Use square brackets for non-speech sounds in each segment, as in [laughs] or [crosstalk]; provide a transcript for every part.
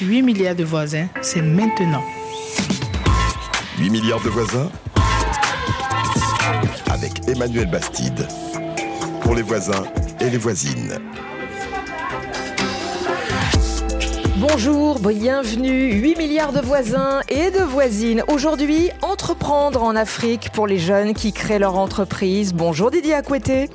8 milliards de voisins, c'est maintenant. 8 milliards de voisins avec Emmanuel Bastide. Pour les voisins et les voisines. Bonjour, bienvenue, 8 milliards de voisins et de voisines. Aujourd'hui, entreprendre en Afrique pour les jeunes qui créent leur entreprise. Bonjour Didier Acoueté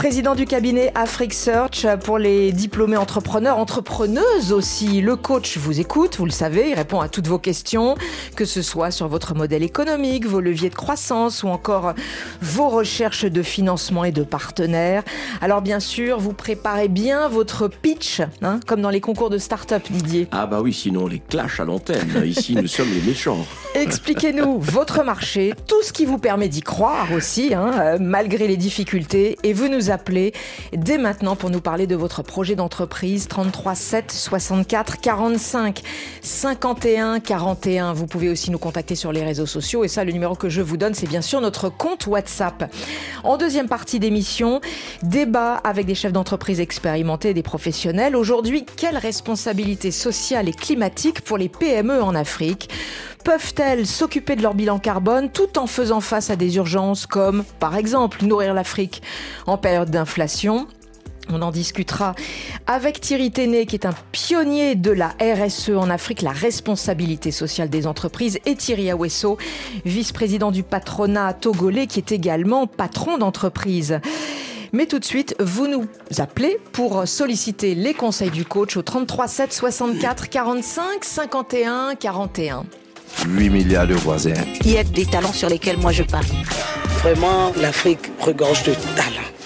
président du cabinet Afrique Search pour les diplômés entrepreneurs, entrepreneuses aussi. Le coach vous écoute, vous le savez, il répond à toutes vos questions, que ce soit sur votre modèle économique, vos leviers de croissance ou encore vos recherches de financement et de partenaires. Alors bien sûr, vous préparez bien votre pitch, hein, comme dans les concours de start-up, Didier. Ah bah oui, sinon les clash à l'antenne. Ici, nous sommes les méchants. [laughs] Expliquez-nous votre marché, tout ce qui vous permet d'y croire aussi, hein, euh, malgré les difficultés, et vous nous appelez dès maintenant pour nous parler de votre projet d'entreprise 33 7 64 45 51 41. Vous pouvez aussi nous contacter sur les réseaux sociaux et ça le numéro que je vous donne c'est bien sûr notre compte WhatsApp. En deuxième partie d'émission, débat avec des chefs d'entreprise expérimentés et des professionnels. Aujourd'hui, quelle responsabilité sociale et climatique pour les PME en Afrique Peuvent-elles s'occuper de leur bilan carbone tout en faisant face à des urgences comme, par exemple, nourrir l'Afrique en période d'inflation on en discutera avec Thierry Téné, qui est un pionnier de la RSE en Afrique, la responsabilité sociale des entreprises, et Thierry Awesso, vice-président du patronat togolais, qui est également patron d'entreprise. Mais tout de suite, vous nous appelez pour solliciter les conseils du coach au 33 7 64 45 51 41. 8 milliards de voisins. Il y a des talents sur lesquels moi je parle. Vraiment, l'Afrique regorge de talents.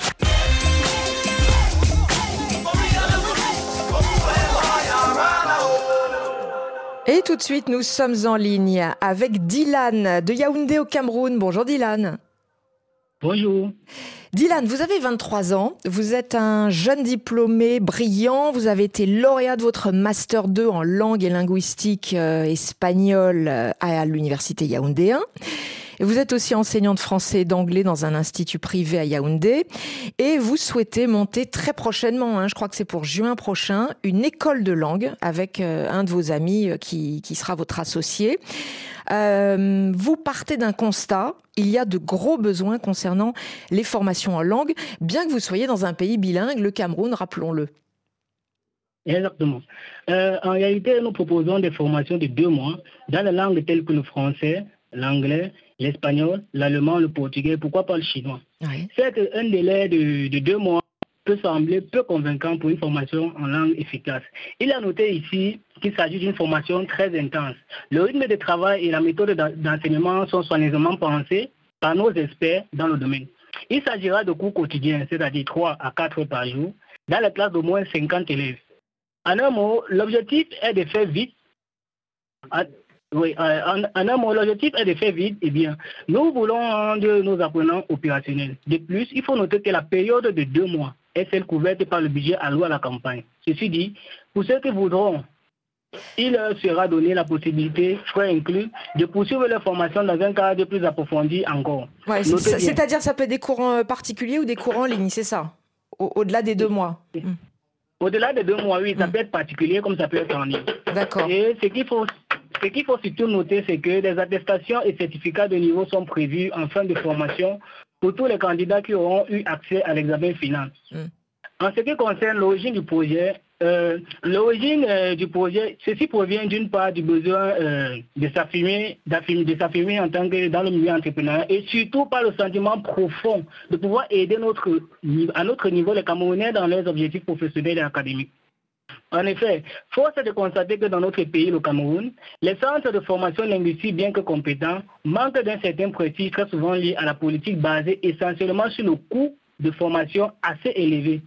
Et tout de suite, nous sommes en ligne avec Dylan de Yaoundé au Cameroun. Bonjour Dylan. Bonjour. Dylan, vous avez 23 ans, vous êtes un jeune diplômé brillant, vous avez été lauréat de votre Master 2 en langue et linguistique euh, espagnole euh, à l'Université Yaoundé 1. Vous êtes aussi enseignant de français et d'anglais dans un institut privé à Yaoundé. Et vous souhaitez monter très prochainement, hein, je crois que c'est pour juin prochain, une école de langue avec euh, un de vos amis qui, qui sera votre associé. Euh, vous partez d'un constat, il y a de gros besoins concernant les formations en langue, bien que vous soyez dans un pays bilingue, le Cameroun, rappelons-le. Exactement. Euh, en réalité, nous proposons des formations de deux mois dans les langues telles que le français, l'anglais, l'espagnol, l'allemand, le portugais, pourquoi pas le chinois. C'est un délai de deux mois peut sembler peu convaincant pour une formation en langue efficace. Il a noté ici qu'il s'agit d'une formation très intense. Le rythme de travail et la méthode d'enseignement sont soigneusement pensés par nos experts dans le domaine. Il s'agira de cours quotidiens, c'est-à-dire 3 à 4 heures par jour, dans la classe d'au moins 50 élèves. En un mot, l'objectif est de faire vite. Oui, en, un mot, l'objectif est de faire vite. Eh bien, nous voulons rendre nos apprenants opérationnels. De plus, il faut noter que la période de deux mois est celle couverte par le budget alloué à la campagne. Ceci dit, pour ceux qui voudront, il leur sera donné la possibilité, frais inclus, de poursuivre leur formation dans un cadre plus approfondi encore. C'est-à-dire ça peut être des courants euh, particuliers ou des courants en ligne, c'est ça? Au-delà des deux mois. Au-delà des deux mois, oui, ça hmm. peut être particulier comme ça peut être en ligne. D'accord. Et ce qu'il faut, ce qu'il faut surtout noter, c'est que des attestations et certificats de niveau sont prévus en fin de formation pour tous les candidats qui auront eu accès à l'examen final. Hmm. En ce qui concerne l'origine du projet, euh, l'origine euh, du projet, ceci provient d'une part du besoin euh, de s'affirmer, de en tant que dans le milieu entrepreneurial et surtout par le sentiment profond de pouvoir aider notre, à notre niveau les Camerounais dans leurs objectifs professionnels et académiques. En effet, force est de constater que dans notre pays, le Cameroun, les centres de formation linguistique, bien que compétents, manquent d'un certain prestige très souvent lié à la politique basée essentiellement sur le coût de formation assez élevé.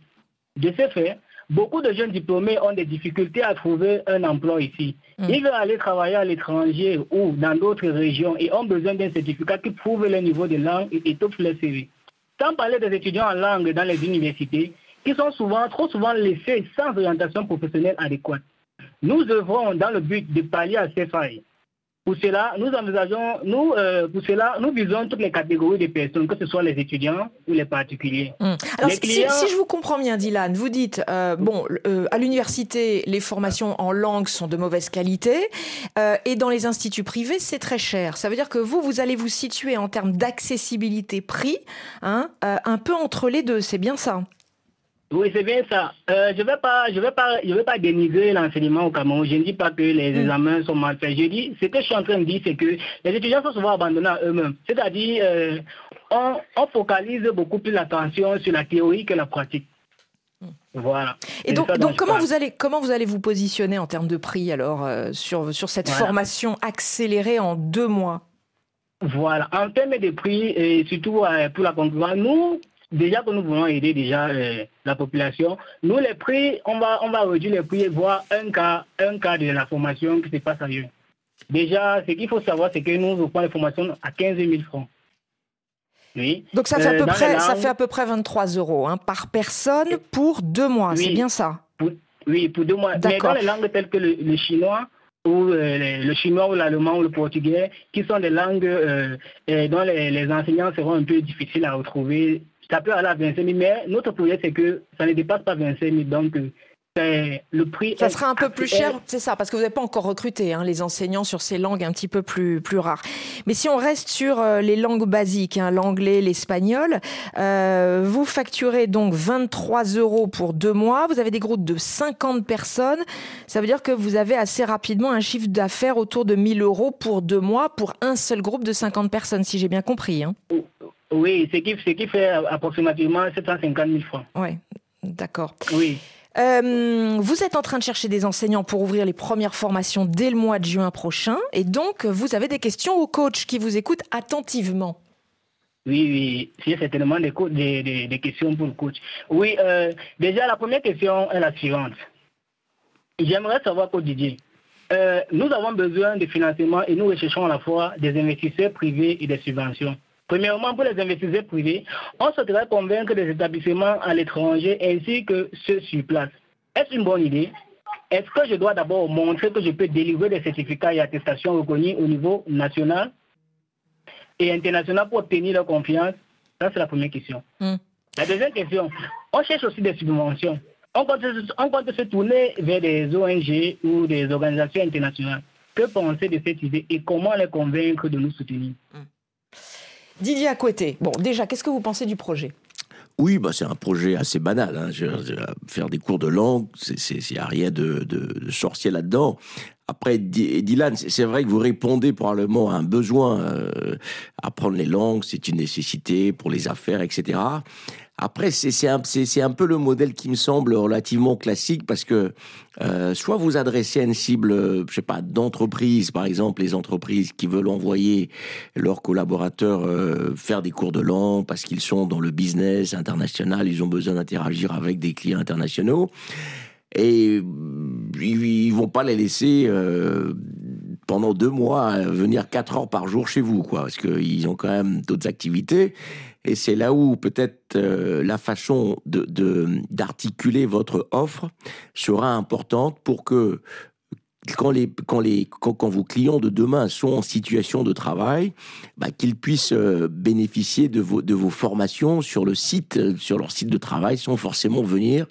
De ce fait, beaucoup de jeunes diplômés ont des difficultés à trouver un emploi ici. Mm. Ils veulent aller travailler à l'étranger ou dans d'autres régions et ont besoin d'un certificat qui prouve le niveau de langue et étoffe leur CV. Sans parler des étudiants en langue dans les universités, qui sont souvent, trop souvent laissés sans orientation professionnelle adéquate. Nous œuvrons dans le but de pallier à ces failles. Pour cela, nous envisageons, nous, euh, pour cela, nous visons toutes les catégories de personnes, que ce soit les étudiants ou les particuliers. Hum. Alors, si, je vous comprends bien, Dylan, vous dites, euh, bon, euh, à l'université, les formations en langue sont de mauvaise qualité, et dans les instituts privés, c'est très cher. Ça veut dire que vous, vous allez vous situer en termes d'accessibilité prix, hein, un peu entre les deux. C'est bien ça? Oui, c'est bien ça. Euh, je vais pas, je vais pas, je vais pas dénigrer l'enseignement au Cameroun. Je ne dis pas que les mm. examens sont mal faits. Je dis, ce que je suis en train de dire, c'est que les étudiants sont souvent abandonnés à eux-mêmes. C'est-à-dire, euh, on, focalise beaucoup plus l'attention sur la théorie que la pratique. Mm. Voilà. Et donc, donc comment vous allez comment vous allez vous positionner en termes de prix alors euh, sur sur cette formation accélérée en deux mois? Voilà. En termes de prix et surtout pour la concurrence, nous déjà que nous voulons aider déjà euh, la population, nous les prix, on va, on va réduire les prix et voir un cas, un cas de la formation qui se passe ailleurs. Déjà, ce qu'il faut savoir, c'est que nous offrons les formations à 15 000 francs. Oui. Donc ça fait, à euh, peu près, ça fait à peu près 23 euros hein, par personne pour deux mois, c'est bien ça? Oui, pour deux mois. Mais dans les langues telles que le, chinois, ou euh, le chinois ou l'allemand ou le portugais, qui sont des langues dont les, les, enseignants seront un peu difficiles à retrouver ça peut aller à 25 000, mais notre projet, c'est que ça ne dépasse pas 25 000. Donc, le prix. Ça sera un peu plus cher, c'est ça, parce que vous n'avez pas encore recruté hein, les enseignants sur ces langues un petit peu plus, plus rares. Mais si on reste sur euh, les langues basiques, hein, l'anglais, l'espagnol, euh, vous facturez donc 23 euros pour deux mois. Vous avez des groupes de 50 personnes. Ça veut dire que vous avez assez rapidement un chiffre d'affaires autour de 1000 euros pour deux mois pour un seul groupe de 50 personnes, si j'ai bien compris. Hein. Oui, ce qui, ce qui fait approximativement 750 000 francs. Oui, d'accord. Oui. Euh, vous êtes en train de chercher des enseignants pour ouvrir les premières formations dès le mois de juin prochain. Et donc, vous avez des questions au coach qui vous écoute attentivement. Oui, oui, j'ai certainement des, des, des, questions pour le coach. Oui, euh, déjà, la première question est la suivante. J'aimerais savoir, coach Didier, euh, nous avons besoin de financement et nous recherchons à la fois des investisseurs privés et des subventions. Premièrement, pour les investisseurs privés, on souhaiterait convaincre des établissements à l'étranger ainsi que ceux sur place. Est-ce une bonne idée? Est-ce que je dois d'abord montrer que je peux délivrer des certificats et attestations reconnus au niveau national et international pour obtenir leur confiance? Ça, c'est la première question. Hmm. La deuxième question, on cherche aussi des subventions. On compte, on compte se tourner vers des ONG ou des organisations internationales. Que penser de cette idée et comment les convaincre de nous soutenir? Hmm. Didier Acoueté, bon, déjà, qu'est-ce que vous pensez du projet? Oui, bah c'est un projet assez banal. Hein. faire des cours de langue, il n'y a rien de, de, sorcier là-dedans. Après, Dylan, c'est vrai que vous répondez probablement à un besoin. Euh, apprendre les langues, c'est une nécessité pour les affaires, etc. Après, c'est un, peu le modèle qui me semble relativement classique parce que euh, soit vous adressez à une cible, je sais pas, d'entreprise, par exemple, les entreprises qui veulent envoyer leurs collaborateurs euh, faire des cours de langue parce qu'ils sont dans le business international, ils ont besoin d'interagir avec des clients internationaux. Et ils, vont pas les laisser euh, pendant deux mois venir quatre heures par jour chez vous, quoi, parce qu'ils ont quand même d'autres activités. Et c'est là où peut-être euh, la façon de d'articuler votre offre sera importante pour que quand, les, quand, les, quand, vos clients de demain sont en situation de travail, bah, qu'ils puissent euh, bénéficier de vos, de vos formations sur le site, euh, sur leur site de travail, sans forcément venir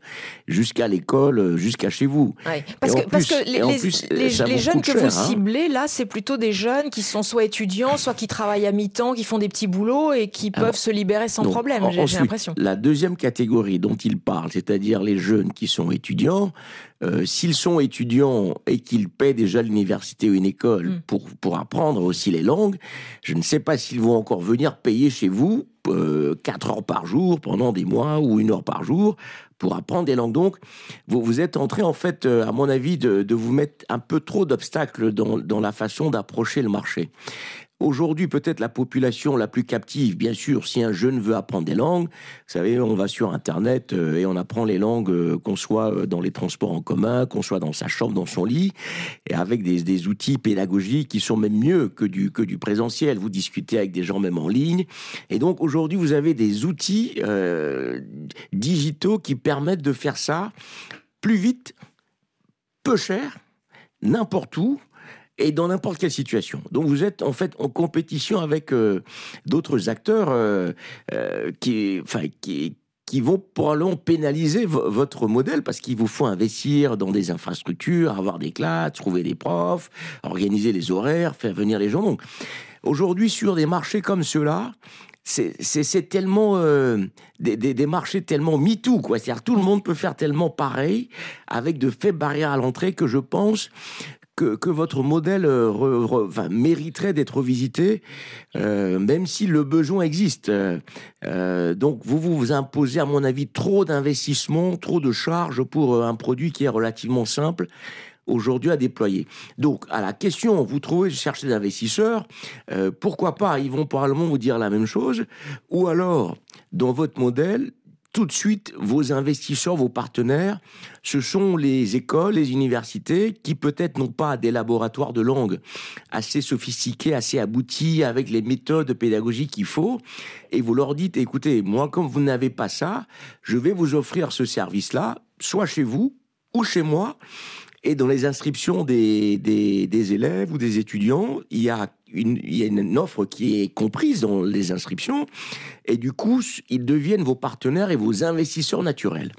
jusqu'à l'école, euh, jusqu'à chez vous. Parce, que, parce, que, les, les, jeunes que vous hein. ciblez, là, c'est plutôt des jeunes qui sont soit étudiants, soit qui travaillent à mi-temps, qui font des petits boulots et qui peuvent se libérer sans problème, j'ai l'impression. La deuxième catégorie dont il parle, c'est-à-dire les jeunes qui sont étudiants, euh, s'ils sont étudiants et qu'ils paient déjà l'université ou une école mm. pour, pour apprendre aussi les langues, je ne sais pas s'ils vont encore venir payer chez vous euh, 4 heures par jour pendant des mois ou une heure par jour pour apprendre des langues. Donc, vous, êtes en train, en fait, euh, à mon avis, de, vous mettre un peu trop d'obstacles dans la façon d'approcher le marché. Aujourd'hui, peut-être la population la plus captive, bien sûr, si un jeune veut apprendre des langues, vous savez, on va sur Internet euh, et on apprend les langues, euh, qu'on soit euh, dans les transports en commun, qu'on soit dans sa chambre, dans son lit, et avec des, outils pédagogiques qui sont même mieux que du, que du présentiel. Vous discutez avec des gens même en ligne. Et donc aujourd'hui, vous avez des outils digitaux qui permettent de faire ça plus vite, peu cher, n'importe où, et dans n'importe quelle situation. Donc vous êtes en fait en compétition avec euh, d'autres acteurs euh, euh, qui, qui, qui vont probablement pénaliser votre modèle parce qu'il vous faut investir dans des infrastructures, avoir des classes, trouver des profs, organiser les horaires, faire venir les gens. Donc aujourd'hui sur des marchés comme ceux-là, c'est tellement des, des, des, marchés tellement MeToo, quoi. C'est-à-dire tout le monde peut faire tellement pareil avec de faibles barrières à l'entrée que je pense que, votre modèle euh, mériterait d'être revisité, euh, même si le besoin existe. Euh, donc vous vous imposez, à mon avis, trop d'investissements, trop de charges pour un produit qui est relativement simple aujourd'hui à déployer. Donc, à la question, vous trouvez, chercher des investisseurs, pourquoi pas, ils vont probablement vous dire la même chose, ou alors, dans votre modèle, tout de suite, vos investisseurs, vos partenaires, ce sont les écoles, les universités qui peut-être n'ont pas des laboratoires de langue assez sophistiqués, assez aboutis, avec les méthodes pédagogiques qu'il faut. Et vous leur dites, écoutez, moi, comme vous n'avez pas ça, je vais vous offrir ce service-là, soit chez vous ou chez moi. Et dans les inscriptions des, des, élèves ou des étudiants, il y, a une, il y a une offre qui est comprise dans les inscriptions. Et du coup, ils deviennent vos partenaires et vos investisseurs naturels.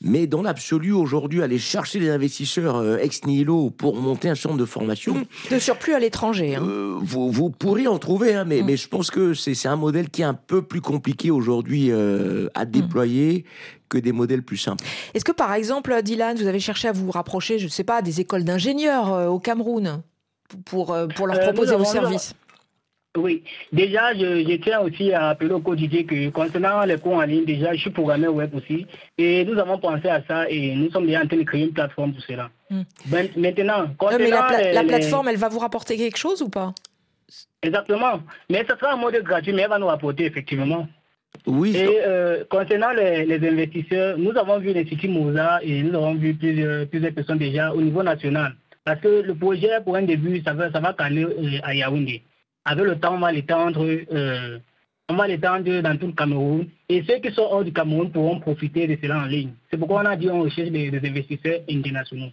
Mais dans l'absolu, aujourd'hui, aller chercher des investisseurs euh, ex nihilo pour monter un centre de formation. De surplus à l'étranger. Hein. Euh, vous, vous, pourriez en trouver, hein, mais, mm. mais je pense que c'est un modèle qui est un peu plus compliqué aujourd'hui euh, à mm. déployer. que des modèles plus simples. Est-ce que par exemple, Dylan, vous avez cherché à vous rapprocher, je ne sais pas, des écoles d'ingénieurs au Cameroun? Pour, pour leur proposer vos services oui, déjà, je, tiens aussi à appeler au quotidien que concernant les cours en ligne, déjà, je suis programmeur web aussi. Et nous avons pensé à ça et nous sommes déjà en train de créer une plateforme pour cela. Hmm. Ben, maintenant, concernant la, plateforme, elle va vous rapporter quelque chose ou pas? Exactement. Mais ce sera un mode gratuit, mais elle va nous rapporter effectivement. Oui. Et euh, concernant les, investisseurs, nous avons vu l'Institut Mozart et nous avons vu plusieurs, plusieurs personnes déjà au niveau national. Parce que le projet, pour un début, ça va, ça va caler euh, à Yaoundé. Avec le temps, on va l'étendre, euh, on va l'étendre dans tout le Cameroun. Et ceux qui sont hors du Cameroun pourront profiter de cela en ligne. C'est pourquoi on a dit on recherche des, investisseurs internationaux.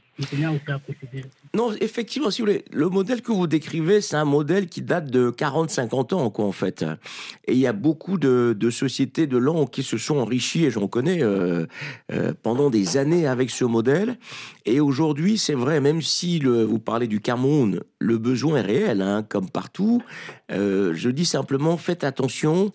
Non, effectivement, si vous voulez, le modèle que vous décrivez, c'est un modèle qui date de 40-50 ans, quoi, en fait. Et il y a beaucoup de, sociétés de langue qui se sont enrichies, et j'en connais, euh, euh, pendant des années avec ce modèle. Et aujourd'hui, c'est vrai, même si vous parlez du Cameroun, le besoin est réel, hein, comme partout. Euh, je dis simplement, faites attention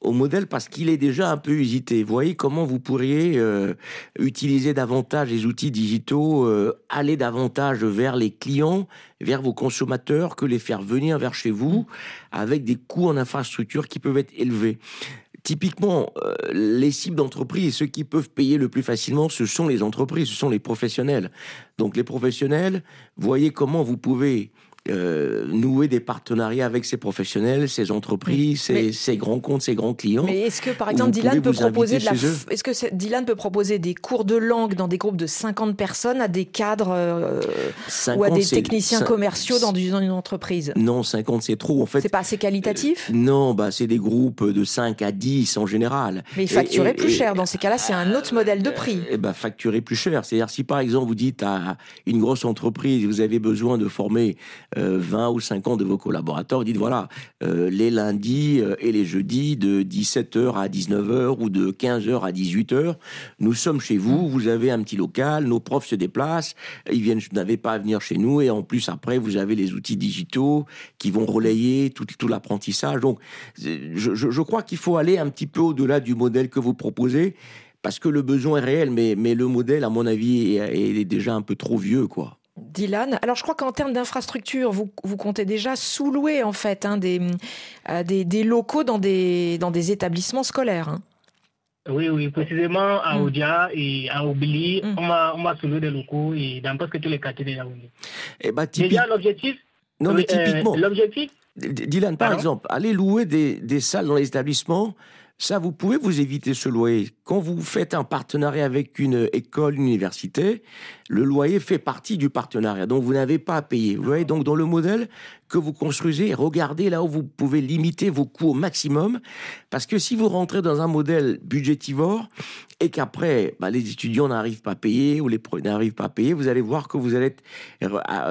au modèle parce qu'il est déjà un peu usité. Voyez comment vous pourriez euh, utiliser davantage les outils digitaux, euh, aller davantage vers les clients, vers vos consommateurs, que les faire venir vers chez vous avec des coûts en infrastructure qui peuvent être élevés. Typiquement, euh, les cibles d'entreprise, ceux qui peuvent payer le plus facilement, ce sont les entreprises, ce sont les professionnels. Donc les professionnels, voyez comment vous pouvez euh, nouer des partenariats avec ces professionnels, ces entreprises, ces, grands comptes, ces grands clients. Mais est-ce que, par exemple, Dylan peut proposer de la est-ce que Dylan peut proposer des cours de langue dans des groupes de 50 personnes à des cadres euh, ou à des techniciens commerciaux dans une entreprise? Non, 50 c'est trop en fait. C'est pas assez qualitatif? Euh, Non, bah c'est des groupes de 5 à 10 en général. Mais facturer plus cher dans ces cas-là, c'est un autre modèle de prix. Eh bah facturer plus cher, c'est-à-dire si par exemple vous dites à une grosse entreprise, vous avez besoin de former 20 euh, ou 50 de vos collaborateurs, vous dites voilà, euh, les lundis euh, et les jeudis de 17h à 19h ou de 15h à 18h, nous sommes chez vous, vous avez un petit local, nos profs se déplacent, ils viennent, vous n'avez pas à venir chez nous et en plus après vous avez les outils digitaux qui vont relayer tout, l'apprentissage. Donc je, je crois qu'il faut aller un petit peu au-delà du modèle que vous proposez parce que le besoin est réel, mais, mais le modèle, à mon avis, est, est déjà un peu trop vieux, quoi. Dylan. Alors je crois qu'en termes d'infrastructure, vous, vous, comptez déjà sous-louer en fait hein, euh, des, des, locaux dans des, dans des établissements scolaires. Hein. Oui, oui, précisément à mm. Oudia et à Obili, mm. on m'a sous-loué des locaux et dans presque tous les quartiers de Yaoundé. Eh ben, Déjà l'objectif Non mais euh, typiquement. l'objectif Dylan, par exemple, aller louer des, des salles dans les établissements, ça, vous pouvez vous éviter ce loyer. Quand vous faites un partenariat avec une école, une université, le loyer fait partie du partenariat. Donc vous n'avez pas à payer. Vous voyez, donc dans le modèle que vous construisez, regardez là où vous pouvez limiter vos coûts au maximum. Parce que si vous rentrez dans un modèle budgétivore et qu'après, bah, les étudiants n'arrivent pas à payer ou les n'arrivent pas à payer, vous allez voir que vous allez être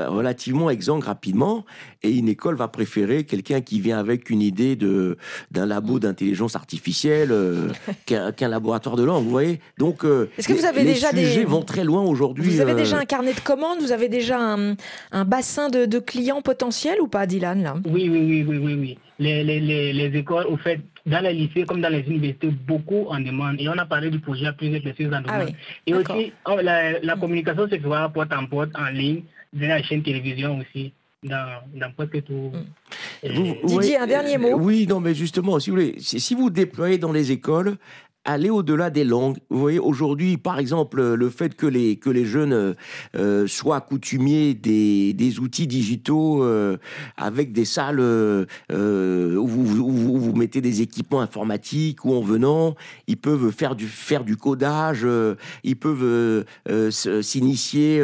relativement exsangue rapidement et une école va préférer quelqu'un qui vient avec une idée de d'un labo d'intelligence artificielle euh, [laughs] qu'un laboratoire de langue. Vous voyez Donc, euh, est-ce que vous avez les déjà sujets vont très loin aujourd'hui. Vous avez déjà euh, un carnet de commandes Vous avez déjà un, un bassin de, de, clients potentiels ou pas, Dylan là? Oui, oui, oui, oui, oui, oui. Les, les, les, les écoles, au fait, dans les lycées comme dans les universités, beaucoup en demandent. Et on a parlé du projet à plusieurs personnes en ah demande. Et aussi, la, la communication se fera porte en porte en ligne, dans la chaîne télévision aussi dans, dans presque tout. Vous, Didier, un dernier mot. Oui, non, mais justement, si vous voulez, si vous déployez dans les écoles, aller au-delà des langues. Vous voyez, aujourd'hui, par exemple, le fait que les, que les jeunes euh, soient coutumiers des, des outils digitaux euh, avec des salles euh, où, vous, où, vous, mettez des équipements informatiques ou en venant, ils peuvent faire du, faire du codage, ils peuvent s'initier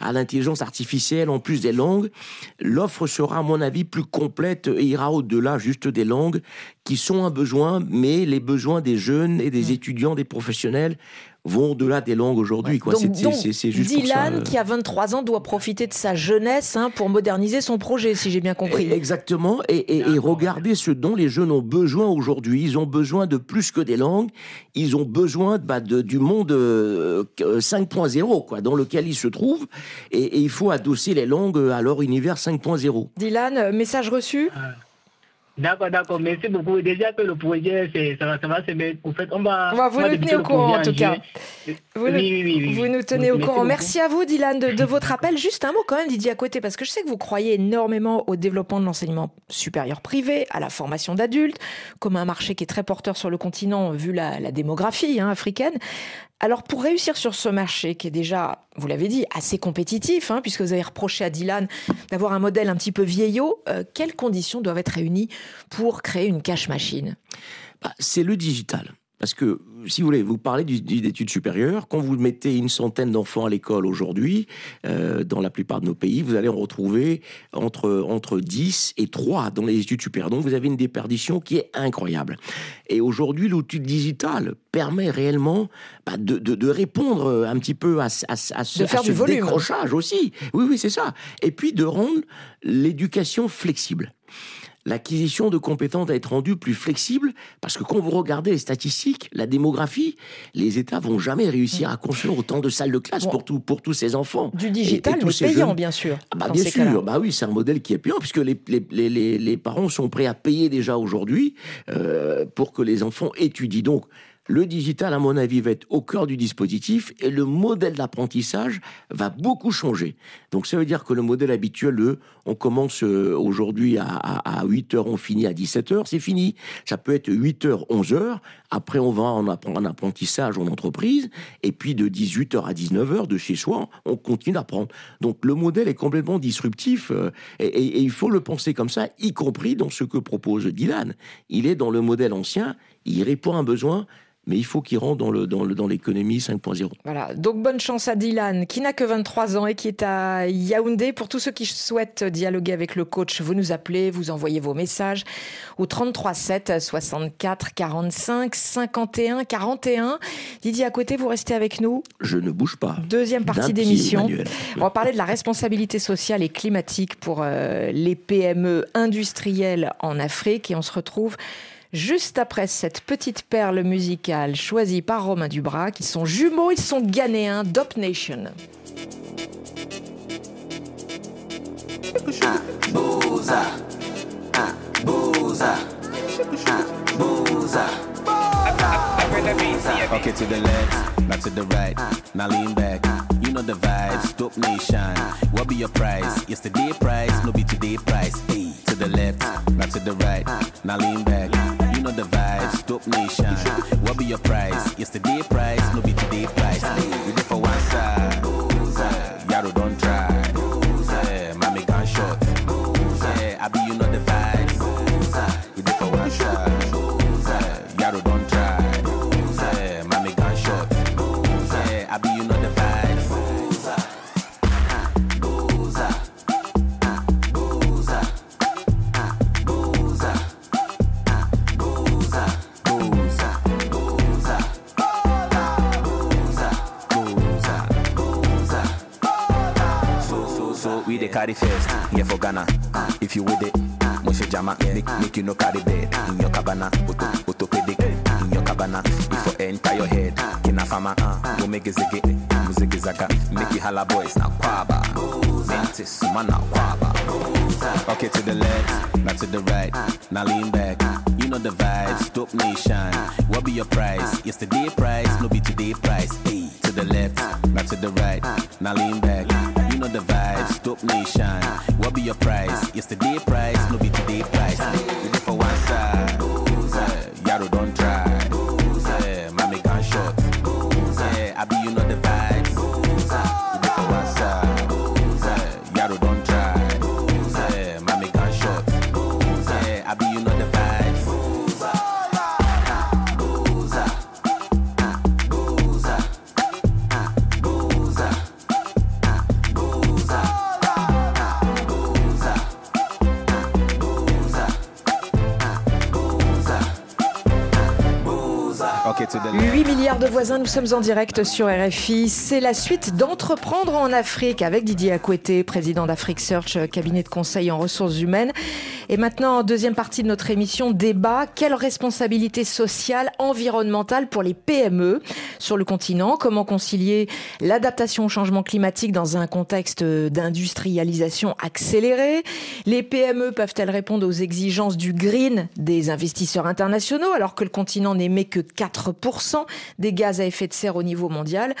à l'intelligence artificielle en plus des langues. L'offre sera, à mon avis, plus complète et ira au-delà juste des langues qui sont un besoin, mais les besoins des jeunes et des mm. étudiants, des professionnels vont au-delà des langues aujourd'hui. quoi. C'est, juste Dylan, euh. qui a 23 ans, doit profiter de sa jeunesse hein, pour moderniser son projet, si j'ai bien compris. Exactement, et, et, regarder ce dont les jeunes ont besoin aujourd'hui. Ils ont besoin de plus que des langues, ils ont besoin bah, de, du monde 5.0, euh, quoi, dans lequel ils se trouvent, et, il faut adosser les langues à leur univers 5.0. Dylan, message reçu? D'accord, d'accord. Merci beaucoup. Déjà que le projet, ça va, ça va se mettre. En fait, on va. vous nous tenez au courant, en tout cas. Vous, oui, oui, oui, vous nous tenez au courant. Merci à vous, Dylan, de, de, votre appel. Juste un mot quand même, Didier, à côté, parce que je sais que vous croyez énormément au développement de l'enseignement supérieur privé, à la formation d'adultes, comme un marché qui est très porteur sur le continent, vu la, la démographie hein, africaine. Alors pour réussir sur ce marché qui est déjà, vous l'avez dit, assez compétitif, hein, puisque vous avez reproché à Dylan d'avoir un modèle un petit peu vieillot, euh, quelles conditions doivent être réunies pour créer une cash machine bah, C'est le digital. Parce que, si vous voulez, vous parlez d'études supérieures, quand vous mettez une centaine d'enfants à l'école aujourd'hui, euh, dans la plupart de nos pays, vous allez en retrouver entre, entre 10 et 3 dans les études supérieures. Donc vous avez une déperdition qui est incroyable. Et aujourd'hui, l'outil digital permet réellement bah, de, de, répondre un petit peu à, à, à ce, de faire du volume. décrochage aussi. Oui, oui, c'est ça. Et puis de rendre l'éducation flexible l'acquisition de compétences doit être rendue plus flexible parce que quand vous regardez les statistiques, la démographie, les États vont jamais réussir à construire autant de salles de classe pour, tout, pour tous ces enfants. Du digital, mais payant, bien sûr. Ah bah, bien sûr, bah oui, c'est un modèle qui est payant puisque les, les, les, les, parents sont prêts à payer déjà aujourd'hui euh, pour que les enfants étudient. Donc, le digital, à mon avis, va être au cœur du dispositif et le modèle d'apprentissage va beaucoup changer. Donc ça veut dire que le modèle habituel, le, on commence euh, aujourd'hui à, 8 heures, on finit à 17 heures, c'est fini. Ça peut être 8 heures, 11 heures. Après, on va en, en apprentissage en entreprise. Et puis de 18 heures à 19 heures, de chez soi, on continue d'apprendre. Donc le modèle est complètement disruptif euh, et, et il faut le penser comme ça, y compris dans ce que propose Dylan. Il est dans le modèle ancien, il répond à un besoin mais il faut qu'il rentre dans, le, dans, le, dans l'économie 5.0. Voilà, donc bonne chance à Dylan, qui n'a que 23 ans et qui est à Yaoundé. Pour tous ceux qui souhaitent dialoguer avec le coach, vous nous appelez, vous envoyez vos messages au 33 7 64 45 51 41. Didier, à côté, vous restez avec nous Je ne bouge pas. Deuxième partie d'émission. On va parler de la responsabilité sociale et climatique pour euh, les PME industrielles en Afrique et on se retrouve juste après cette petite perle musicale choisie par Romain Dubras, qui sont jumeaux, ils sont ghanéens, Dop Nation. Okay, to the left, not to the right. Now lean back. You know the vibes, dope nation. What be your price? Yesterday price, no be today price. Hey, to the left, not to the right. Now lean back. Know the vibes, dope nation. What be your price? Yesterday price, no be today price. We the carry first. Yeah, for Ghana. If you with it, Moshe Jama, make, make you no carry bed. In your cabana, orthopedic. In your cabana, if for enter your head. Kina fama, uh, go make a ziggy. Muziki zaga, make you holla boys. Now kwaba. Mentis, man, now. Okay, to the left, not to the right. Now lean back. You know the vibes, dope nation. What be your price? Yesterday price, no be today price. Hey, to the left, not to the right. Now lean back. You know the vibes, dope nation. What be your price? Yesterday price, no be today price. Left. 8 milliards de voisins, nous sommes en direct sur RFI. C'est la suite d'Entreprendre en Afrique avec Didier Akoueté, président d'Afrique Search, cabinet de conseil en ressources humaines. Et maintenant, deuxième partie de notre émission, débat. Quelle responsabilité sociale, environnementale pour les PME sur le continent? Comment concilier l'adaptation au changement climatique dans un contexte d'industrialisation accélérée? Les PME peuvent-elles répondre aux exigences du green des investisseurs internationaux alors que le continent n'émet que 4% des gaz à effet de serre au niveau mondial?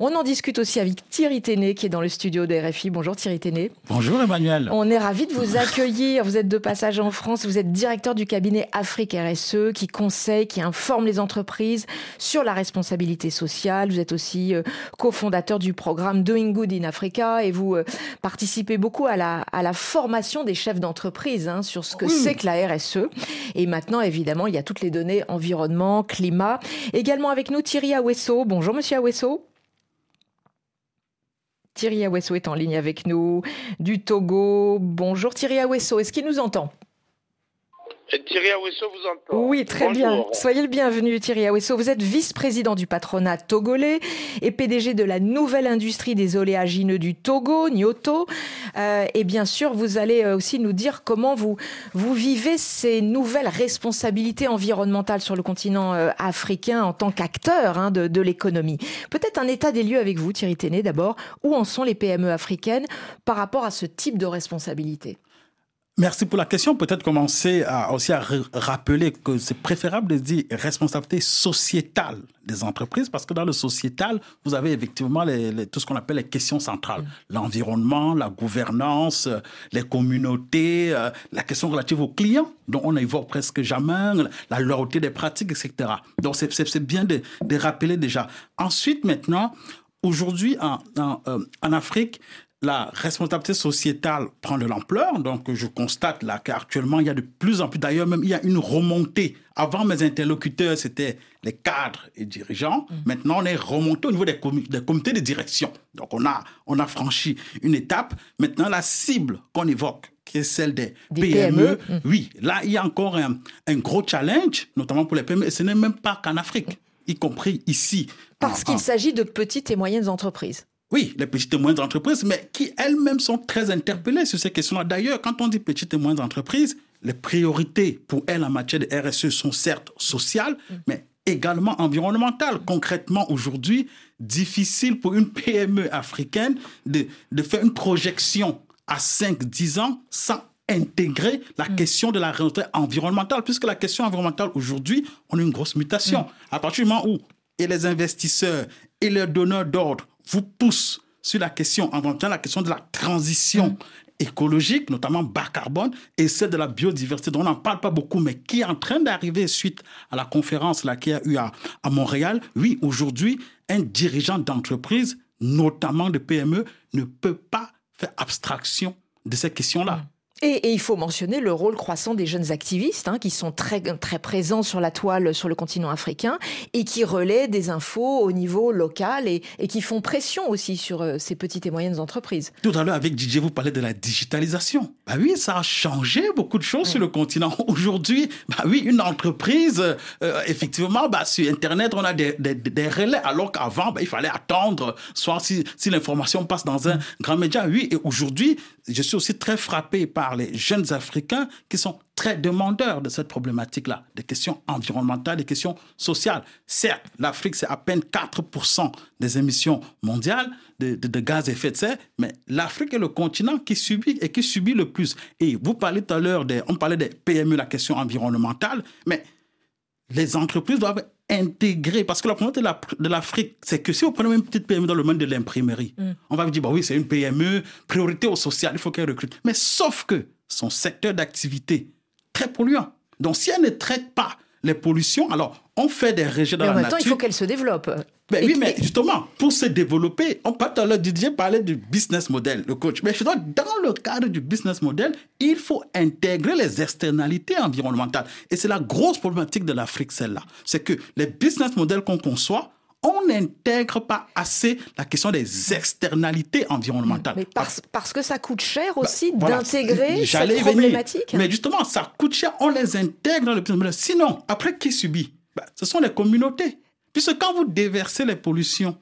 On en discute aussi avec Thierry Téné qui est dans le studio de RFI. Bonjour Thierry Téné. Bonjour Emmanuel. On est ravis de vous accueillir. Vous êtes de passage en France. Vous êtes directeur du cabinet Afrique RSE qui conseille, qui informe les entreprises sur la responsabilité sociale. Vous êtes aussi euh, cofondateur du programme Doing Good in Africa et vous euh, participez beaucoup à la, à la formation des chefs d'entreprise hein, sur ce que c'est que la RSE. Et maintenant, évidemment, il y a toutes les données environnement, climat. Également avec nous Thierry Awesso. Bonjour Monsieur Awesso. Thierry Awesso est en ligne avec nous du Togo. Bonjour Thierry Awesso, est-ce qu'il nous entend? Thierry Awesso vous entend. Oui, très Bonjour. bien. Soyez le bienvenu Thierry Awesso. Vous êtes vice-président du patronat togolais et PDG de la nouvelle industrie des oléagineux du Togo, Nyoto. Euh, et bien sûr, vous allez euh, aussi nous dire comment vous, vous vivez ces nouvelles responsabilités environnementales sur le continent euh, africain en tant qu'acteur hein, de, de l'économie. Peut-être un état des lieux avec vous, Thierry Téné, d'abord. Où en sont les PME africaines par rapport à ce type de responsabilité? Merci pour la question. Peut-être commencer à, aussi à rappeler que c'est préférable de dire responsabilité sociétale des entreprises parce que dans le sociétal, vous avez effectivement les- les- tout ce qu'on appelle les questions centrales. L'environnement, la gouvernance, euh, les communautés, euh, la question relative aux clients dont on n'évoque presque jamais, la loyauté des pratiques, etc. Donc c'est- bien de, de rappeler déjà. Ensuite, maintenant, aujourd'hui en, en, euh, en Afrique, la responsabilité sociétale prend de l'ampleur. Donc, je constate là qu'actuellement, il y a de plus en plus, d'ailleurs, même, il y a une remontée. Avant, mes interlocuteurs, c'était les cadres et dirigeants. Maintenant, on est remonté au niveau des, des comités de direction. Donc, on a, on a franchi une étape. Maintenant, la cible qu'on évoque, qui est celle des, Des PME, PME. oui, là, il y a encore un, un gros challenge, notamment pour les PME. Et ce n'est même pas qu'en Afrique, y compris ici. Parce qu'il s'agit de petites et moyennes entreprises. Oui, les petites et moyennes entreprises, mais qui elles-mêmes sont très interpellées sur ces questions-là. D'ailleurs, quand on dit petites et moyennes entreprises, les priorités pour elles en matière de RSE sont certes sociales, mais également environnementales. Concrètement, aujourd'hui, difficile pour une PME africaine de, de faire une projection à 5-10 ans sans intégrer la question de la responsabilité environnementale, puisque la question environnementale aujourd'hui, on a une grosse mutation. À partir du moment où et les investisseurs et les donneurs d'ordre vous poussent sur la question environnementale, la question de la transition écologique, notamment bas carbone, et celle de la biodiversité, dont on n'en parle pas beaucoup, mais qui est en train d'arriver suite à la conférence là, qu'il y a eu à, à Montréal. Oui, aujourd'hui, un dirigeant d'entreprise, notamment de PME, ne peut pas faire abstraction de ces questions-là. Et, il faut mentionner le rôle croissant des jeunes activistes hein, qui sont très, très présents sur la toile sur le continent africain et qui relaient des infos au niveau local et, qui font pression aussi sur euh, ces petites et moyennes entreprises. Tout à l'heure, avec Didier, vous parlez de la digitalisation. Bah oui, ça a changé beaucoup de choses sur le continent. [laughs] Aujourd'hui, bah oui, une entreprise, euh, effectivement, bah, sur Internet, on a des, des, relais, alors qu'avant, bah, il fallait attendre, soit si, si l'information passe dans un grand média. Oui, et aujourd'hui, je suis aussi très frappé par les jeunes Africains qui sont très demandeurs de cette problématique-là, des questions environnementales, des questions sociales. Certes, l'Afrique, c'est à peine 4% des émissions mondiales de, gaz à effet de serre, mais l'Afrique est le continent qui subit et qui subit le plus. Et vous parlez tout à l'heure, on parlait des PME, la question environnementale, mais les entreprises doivent intégrer, parce que la problématique de l'Afrique, c'est que si vous prenez une petite PME dans le monde de l'imprimerie, mm. on va vous dire, bah oui, c'est une PME, priorité au social, il faut qu'elle recrute. Mais sauf que son secteur d'activité, très polluant. Donc si elle ne traite pas les pollutions, alors on fait des rejets dans mais en même temps, il faut qu'elle se développe. Mais oui, mais justement, pour se développer, on parle tout à l'heure, Didier parlait du business model, le coach. Mais dans le cadre du business model, il faut intégrer les externalités environnementales. Et c'est la grosse problématique de l'Afrique, celle-là. C'est que les business models qu'on conçoit, on n'intègre pas assez la question des externalités environnementales. Mais parce, que ça coûte cher bah, aussi d'intégrer cette problématique. Mais justement, ça coûte cher, on les intègre dans le. Sinon, après, qui subit? Bah, Ce sont les communautés. Puisque quand vous déversez les pollutions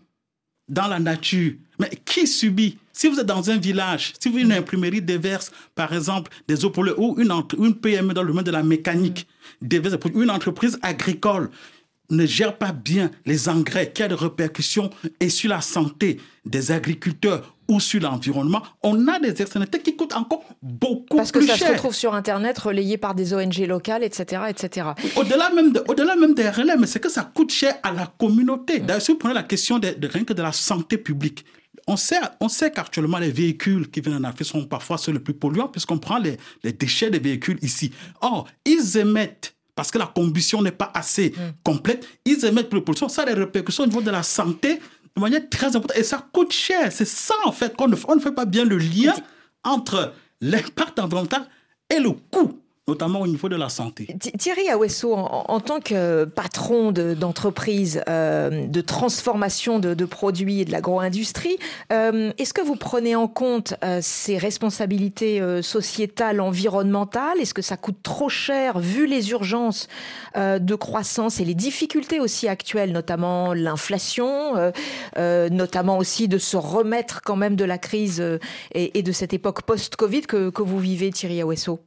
dans la nature, mais qui subit? Si vous êtes dans un village, si vous une imprimerie déverse, par exemple, des eaux polluées, ou une, une PME dans le monde de la mécanique, déverse, une entreprise agricole ne gère pas bien les engrais, des répercussions et sur la santé des agriculteurs ou sur l'environnement, on a des externalités qui coûtent encore beaucoup Parce plus cher. Parce que ça se retrouve sur Internet, relayé par des ONG locales, etc. etc. Au-delà même, au-delà même des relais, mais c'est que ça coûte cher à la communauté. D'ailleurs, si vous prenez la question de, rien que de la santé publique, on sait, on sait qu'actuellement, les véhicules qui viennent en Afrique sont parfois ceux les plus polluants, puisqu'on prend les, les déchets des véhicules ici. Or, ils émettent parce que la combustion n'est pas assez mm. complète, ils émettent plus de pollution. Ça a des répercussions au niveau de la santé de manière très importante. Et ça coûte cher. C'est ça, en fait, qu'on ne, on ne fait pas bien le lien entre l'impact environnemental et le coût notamment au niveau de la santé. Thierry Awesso, en, tant que patron d'entreprise de, de, transformation de, produits et de l'agro-industrie, euh, est-ce que vous prenez en compte euh, ces responsabilités euh, sociétales, environnementales? Est-ce que ça coûte trop cher vu les urgences de croissance et les difficultés aussi actuelles, notamment l'inflation, notamment aussi de se remettre quand même de la crise et, de cette époque post-Covid que, que vous vivez, Thierry Awesso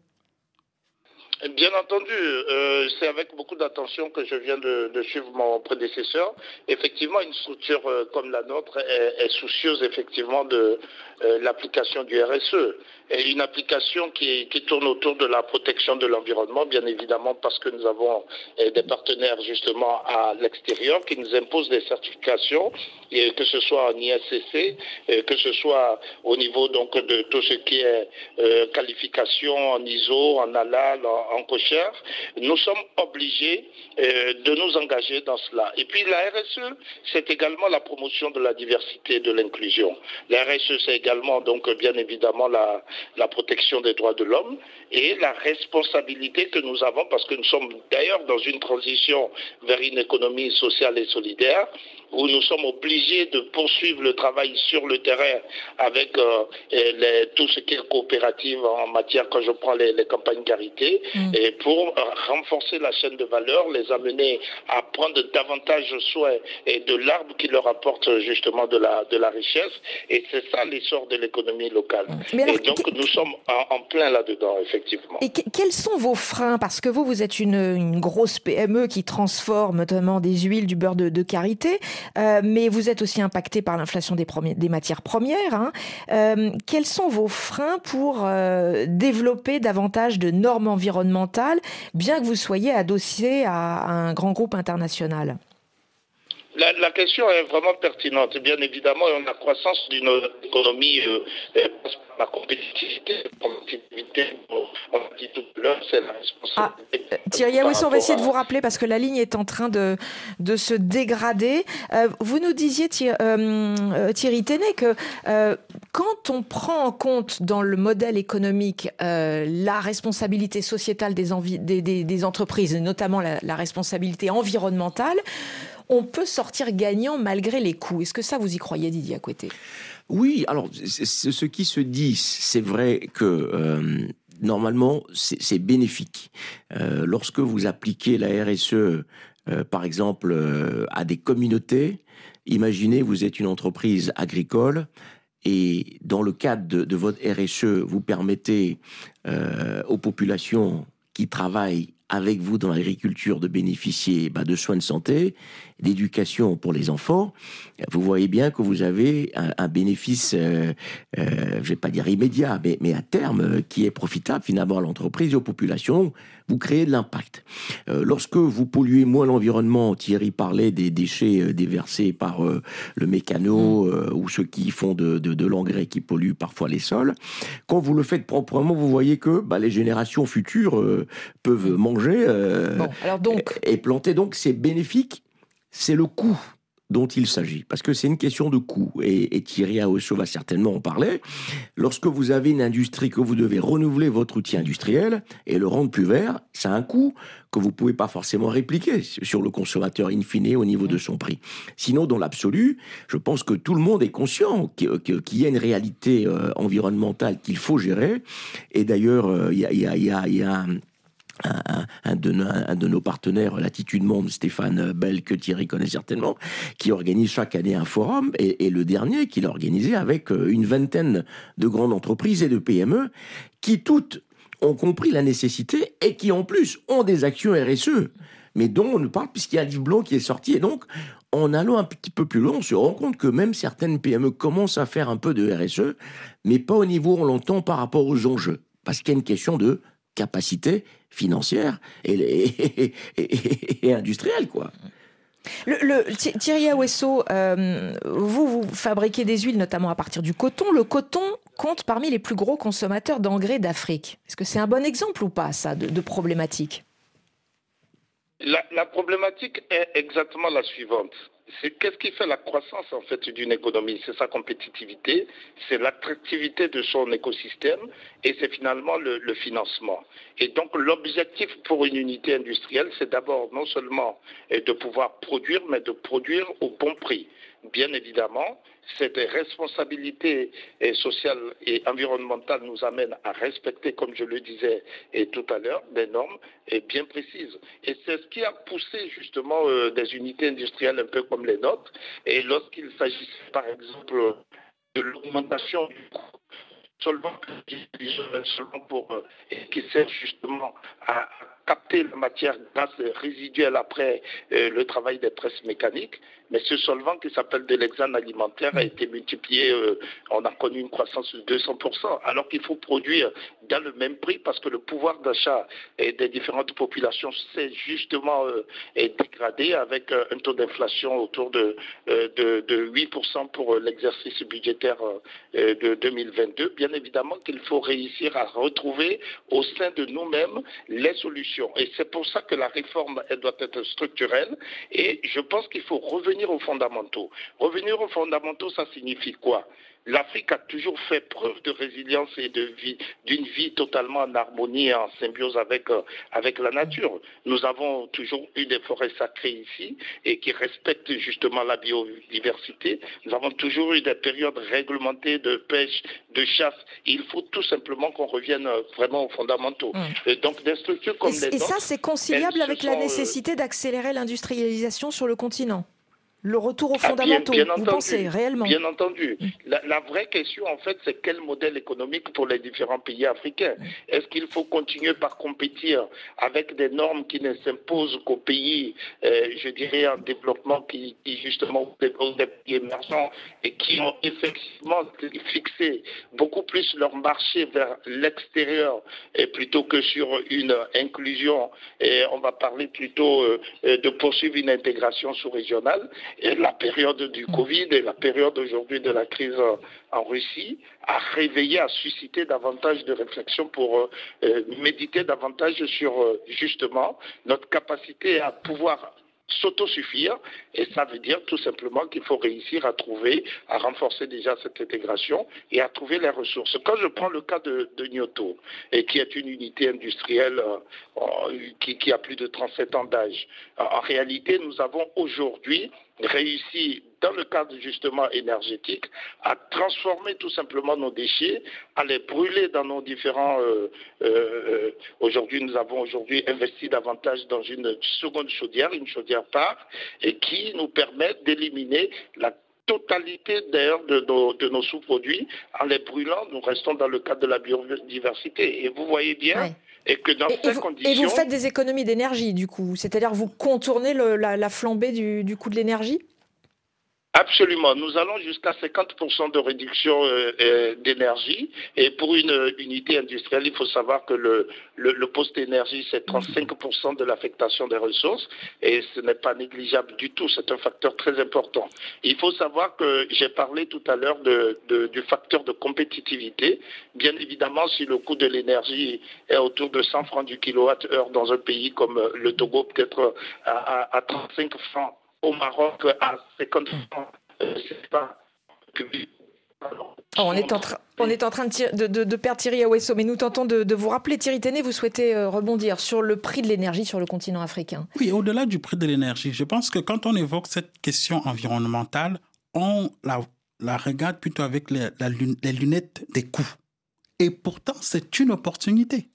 Bien entendu, euh, c'est avec beaucoup d'attention que je viens de, suivre mon prédécesseur. Effectivement, une structure euh, comme la nôtre est, soucieuse de euh, l'application du RSE. Une application qui, tourne autour de la protection de l'environnement, bien évidemment, parce que nous avons des partenaires justement à l'extérieur qui nous imposent des certifications, que ce soit en ISCC, que ce soit au niveau donc de tout ce qui est qualification en ISO, en ALAL, en, en cochère, nous sommes obligés euh, de nous engager dans cela. Et puis la RSE, c'est également la promotion de la diversité et de l'inclusion. La RSE, c'est également donc bien évidemment la, la protection des droits de l'homme et la responsabilité que nous avons, parce que nous sommes d'ailleurs dans une transition vers une économie sociale et solidaire, où nous sommes obligés de poursuivre le travail sur le terrain avec euh, tout ce qui est coopérative en matière, quand je prends les, campagnes carité, mm. et pour renforcer la chaîne de valeur, les amener à prendre davantage soin et de l'arbre qui leur apporte justement de la, de la richesse. Et c'est ça l'essor de l'économie locale. Mm. et donc nous sommes en, plein là-dedans, effectivement. Et quels sont vos freins? Parce que vous, vous êtes une, grosse PME qui transforme notamment des huiles, du beurre de, de karité. Euh, mais vous êtes aussi impacté par l'inflation des, matières premières. Hein. Euh, quels sont vos freins pour euh, développer davantage de normes environnementales, bien que vous soyez adossé à, un grand groupe international? La, question est vraiment pertinente. Bien évidemment, la croissance d'une économie la compétitivité, on dit tout à l'heure, c'est la responsabilité. Ah, Thierry on va essayer de vous rappeler parce que la ligne est en train de, de se dégrader. Euh, vous nous disiez, Thierry, euh, Thierry Téné, que Quand on prend en compte dans le modèle économique euh, la responsabilité sociétale des, des, entreprises, et notamment la, responsabilité environnementale, on peut sortir gagnant malgré les coûts. Est-ce que ça, vous y croyez, Didier Acquetté Oui, alors ce qui se dit, c'est vrai que euh, normalement, c'est bénéfique. Euh, lorsque vous appliquez la RSE, euh, par exemple, à des communautés, imaginez, vous êtes une entreprise agricole, et dans le cadre de, votre RSE, vous permettez aux populations qui travaillent avec vous dans l'agriculture de bénéficier bah, de soins de santé, d'éducation pour les enfants, vous voyez bien que vous avez un, bénéfice, euh, euh, je ne vais pas dire immédiat, mais, à terme, euh, qui est profitable finalement à l'entreprise et aux populations. Vous créez de l'impact. lorsque vous polluez moins l'environnement, Thierry parlait des déchets déversés par le mécano mmh. ou ceux qui font de, de, l'engrais qui polluent parfois les sols. Quand vous le faites proprement, vous voyez que bah, les générations futures peuvent manger alors donc... et planter. Donc c'est bénéfique c'est le coût dont il s'agit, parce que c'est une question de coût, et, Thierry Aosso va certainement en parler. Lorsque vous avez une industrie que vous devez renouveler votre outil industriel et le rendre plus vert, ça a un coût que vous pouvez pas forcément répliquer sur le consommateur in fine au niveau de son prix. Sinon, dans l'absolu, je pense que tout le monde est conscient qu'il y a une réalité euh, environnementale qu'il faut gérer, et d'ailleurs, euh, il y y a un, de, nos partenaires, Latitude Monde, Stéphane Bell, que Thierry connaît certainement, qui organise chaque année un forum, et, le dernier qu'il a organisé avec euh, une vingtaine de grandes entreprises et de PME, qui toutes ont compris la nécessité et qui en plus ont des actions RSE, mais dont on ne parle puisqu'il y a un livre blanc qui est sorti, et donc en allant un petit peu plus loin, on se rend compte que même certaines PME commencent à faire un peu de RSE, mais pas au niveau où on l'entend par rapport aux enjeux, parce qu'il y a une question de capacité financière et, et, industrielle, quoi. Le, Thierry Awesso, euh, vous, vous fabriquez des huiles notamment à partir du coton. Le coton compte parmi les plus gros consommateurs d'engrais d'Afrique. Est-ce que c'est un bon exemple ou pas, ça, de, problématique? La, la problématique est exactement la suivante qu'est-ce qui fait la croissance en fait d'une économie? C'est sa compétitivité, c'est l'attractivité de son écosystème et c'est finalement le, le, financement. Et donc l'objectif pour une unité industrielle, c'est d'abord non seulement de pouvoir produire, mais de produire au bon prix. Bien évidemment, cette responsabilité sociale et environnementale nous amène à respecter, comme je le disais tout à l'heure, des normes bien précises. Et c'est ce qui a poussé justement euh, des unités industrielles un peu comme les nôtres. Et lorsqu'il s'agissait, par exemple, de l'augmentation du coût solvant pour euh, qui sert justement à capter la matière grasse résiduelle après euh, le travail des presses mécaniques. Mais ce solvant qui s'appelle de l'hexane alimentaire a été multiplié, euh, on a connu une croissance de 200%, alors qu'il faut produire dans le même prix parce que le pouvoir d'achat des différentes populations s'est justement euh, dégradé avec un taux d'inflation autour de, de 8% pour l'exercice budgétaire de 2022. Bien évidemment qu'il faut réussir à retrouver au sein de nous-mêmes les solutions et c'est pour ça que la réforme, doit être structurelle. Et je pense qu'il faut revenir aux fondamentaux. Revenir aux fondamentaux, ça signifie quoi? l'Afrique a toujours fait preuve de résilience et de vie, d'une vie totalement en harmonie et en symbiose avec, euh, avec la nature. Nous avons toujours eu des forêts sacrées ici et qui respectent justement la biodiversité. Nous avons toujours eu des périodes réglementées de pêche, de chasse. Il faut tout simplement qu'on revienne euh, vraiment aux fondamentaux. Mmh. Et donc des structures comme et, les Et ça, c'est conciliable avec la euh, nécessité d'accélérer l'industrialisation sur le continent? Le retour aux ah, fondamentaux, vous pensez réellement Bien entendu. Mm. La, vraie question, en fait, c'est quel modèle économique pour les différents pays africains mm. Est-ce qu'il faut continuer par compétir avec des normes qui ne s'imposent qu'aux pays, euh, je dirais, en développement, qui, justement, des pays émergents et qui ont effectivement fixé beaucoup plus leur marché vers l'extérieur plutôt que sur une inclusion et on va parler plutôt euh, de poursuivre une intégration sous-régionale et la période du Covid et la période aujourd'hui de la crise en Russie a réveillé, a suscité davantage de réflexion pour euh, euh, méditer davantage sur euh, justement notre capacité à pouvoir s'autosuffire et ça veut dire tout simplement qu'il faut réussir à trouver, à renforcer déjà cette intégration et à trouver les ressources. Quand je prends le cas de, de Nyoto, et qui est une unité industrielle euh, qui, qui, a plus de 37 ans d'âge, en réalité, nous avons aujourd'hui réussi dans le cadre justement énergétique, à transformer tout simplement nos déchets, à les brûler dans nos différents. Euh, euh, aujourd'hui, nous avons aujourd'hui investi davantage dans une seconde chaudière, une chaudière part, et qui nous permet d'éliminer la totalité d'ailleurs de nos sous-produits. En les brûlant, nous restons dans le cadre de la biodiversité. Et vous voyez bien. Et que dans ces conditions. Et vous faites des économies d'énergie, du coup C'est-à-dire vous contournez le, la, la, flambée du, du coût de l'énergie? Absolument. Nous allons jusqu'à 50% de réduction euh, euh, d'énergie. Et pour une euh, unité industrielle, il faut savoir que le, poste énergie, c'est 35% de l'affectation des ressources. Et ce n'est pas négligeable du tout. C'est un facteur très important. Il faut savoir que j'ai parlé tout à l'heure du facteur de compétitivité. Bien évidemment, si le coût de l'énergie est autour de 100 francs du kilowattheure dans un pays comme le Togo, peut-être à 35 francs au Maroc à 50 francs. Euh, c'est pas Oh, on, est en on est en train de, de, de, perdre Thierry Awesso, mais nous tentons de, vous rappeler, Thierry Téné, vous souhaitez euh, rebondir sur le prix de l'énergie sur le continent africain. Oui, au-delà du prix de l'énergie, je pense que quand on évoque cette question environnementale, on la, la regarde plutôt avec les, la, les lunettes des coûts. Et pourtant, c'est une opportunité.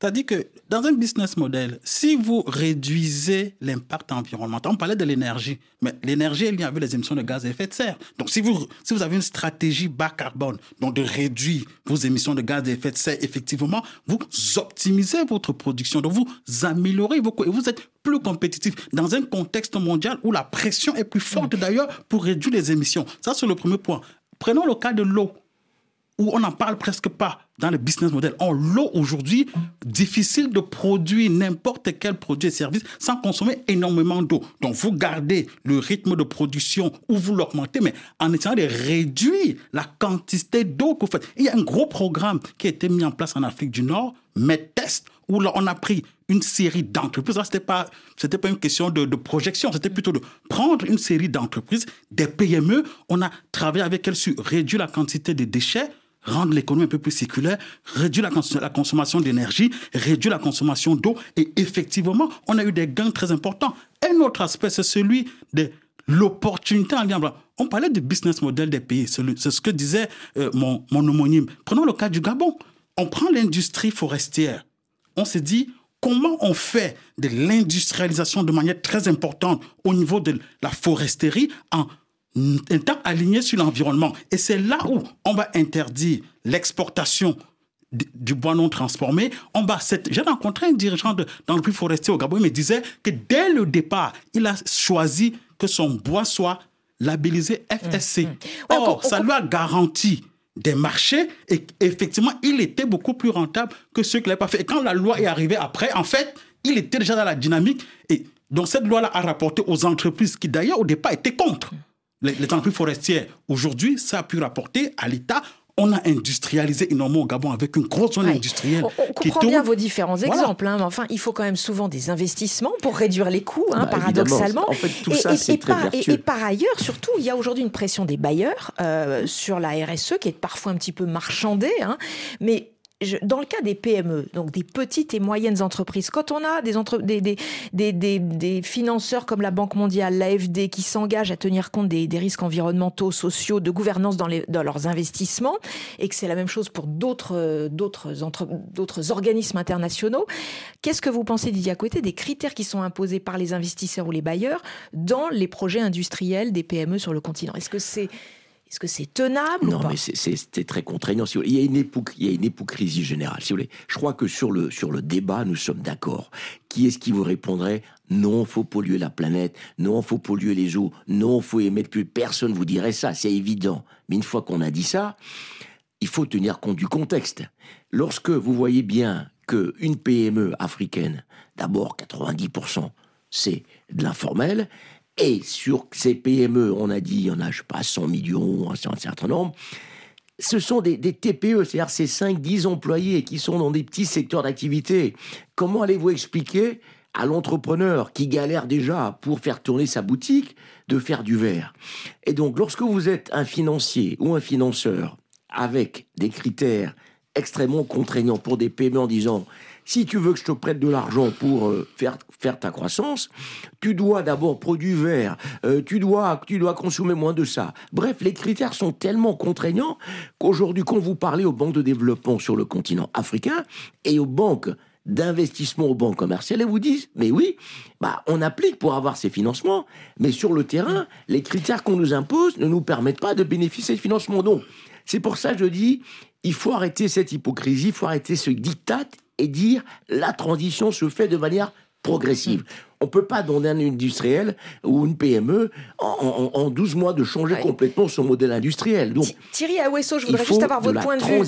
C'est-à-dire que dans un business model, si vous réduisez l'impact environnemental, on parlait de l'énergie, mais l'énergie est liée avec les émissions de gaz à effet de serre. Donc si vous, si vous avez une stratégie bas carbone, donc de réduire vos émissions de gaz à effet de serre, effectivement, vous optimisez votre production, donc vous améliorez vos coûts et vous êtes plus compétitif dans un contexte mondial où la pression est plus forte d'ailleurs pour réduire les émissions. Ça, c'est le premier point. Prenons le cas de l'eau où on n'en parle presque pas dans le business model. En l'eau aujourd'hui, difficile de produire n'importe quel produit et service sans consommer énormément d'eau. Donc vous gardez le rythme de production ou vous l'augmentez, mais en essayant de réduire la quantité d'eau que vous faites. Il y a un gros programme qui a été mis en place en Afrique du Nord, MedTest, où là, on a pris une série d'entreprises. Là, c'était pas, pas une question de, de projection, c'était plutôt de prendre une série d'entreprises, des PME. On a travaillé avec elles sur réduire la quantité de déchets, rendre l'économie un peu plus circulaire, réduire la, cons la consommation d'énergie, réduire la consommation d'eau. Et effectivement, on a eu des gains très importants. Un autre aspect, c'est celui de l'opportunité en lien. On parlait du business model des pays. C'est ce que disait euh, mon, mon homonyme. Prenons le cas du Gabon. On prend l'industrie forestière. On s'est dit, comment on fait de l'industrialisation de manière très importante au niveau de la foresterie en étant aligné sur l'environnement. Et c'est là où on va interdire l'exportation du bois non transformé. On va. J'ai rencontré un dirigeant de, dans le puits forestier au Gabon, il me disait que dès le départ, il a choisi que son bois soit labellisé FSC. Mmh, mmh. Or, ça lui a garanti des marchés et effectivement, il était beaucoup plus rentable que ceux qui l'avaient pas fait. Et quand la loi est arrivée après, en fait, il était déjà dans la dynamique et donc cette loi-là a rapporté aux entreprises qui d'ailleurs au départ étaient contre les, les entreprises forestières. Aujourd'hui, ça a pu rapporter à l'État on a industrialisé énormément au Gabon avec une grosse zone ouais. industrielle. On, on comprend bien vos différents exemples, hein, mais enfin, il faut quand même souvent des investissements pour réduire les coûts, hein, bah, paradoxalement. En fait, tout et, ça, et, et, par, et, par ailleurs, surtout, il y a aujourd'hui une pression des bailleurs euh, sur la RSE qui est parfois un petit peu marchandée, hein, mais je, dans le cas des PME, donc des petites et moyennes entreprises, quand on a des, entre, des, des, des, des, financeurs comme la Banque mondiale, l'AFD, qui s'engagent à tenir compte des, risques environnementaux, sociaux, de gouvernance dans, les, dans leurs investissements, et que c'est la même chose pour d'autres, d'autres, organismes internationaux, qu'est-ce que vous pensez, Didier Côté, des critères qui sont imposés par les investisseurs ou les bailleurs dans les projets industriels des PME sur le continent? Est-ce que c'est est-ce que c'est tenable Non, mais c'est très contraignant. Si il, y a une époque, il y a une hypocrisie générale. Si vous voulez. Je crois que sur le, sur le débat, nous sommes d'accord. Qui est-ce qui vous répondrait non, faut polluer la planète, non, faut polluer les eaux, non, faut émettre plus. Personne vous dirait ça, c'est évident. Mais une fois qu'on a dit ça, il faut tenir compte du contexte. Lorsque vous voyez bien qu'une PME africaine, d'abord 90%, c'est de l'informel, et sur ces PME, on a dit, il y en a, je sais pas, 100 millions, un certain nombre. Ce sont des, des TPE, c'est-à-dire ces 5-10 employés qui sont dans des petits secteurs d'activité. Comment allez-vous expliquer à l'entrepreneur qui galère déjà pour faire tourner sa boutique de faire du verre? Et donc, lorsque vous êtes un financier ou un financeur avec des critères extrêmement contraignants pour des PME en disant si tu veux que je te prête de l'argent pour euh, faire, faire ta croissance, tu dois d'abord produire vert, euh, tu, dois, tu dois consommer moins de ça. Bref, les critères sont tellement contraignants qu'aujourd'hui, quand vous parlez aux banques de développement sur le continent africain et aux banques d'investissement aux banques commerciales, elles vous disent, mais oui, bah, on applique pour avoir ces financements, mais sur le terrain, les critères qu'on nous impose ne nous permettent pas de bénéficier de financements. Donc, c'est pour ça que je dis, il faut arrêter cette hypocrisie, il faut arrêter ce diktat et dire la transition se fait de manière progressive. On ne peut pas donner un industriel ou une PME en, 12 mois de changer complètement son modèle industriel. Donc, Thierry Awesso, je voudrais juste avoir votre point de vue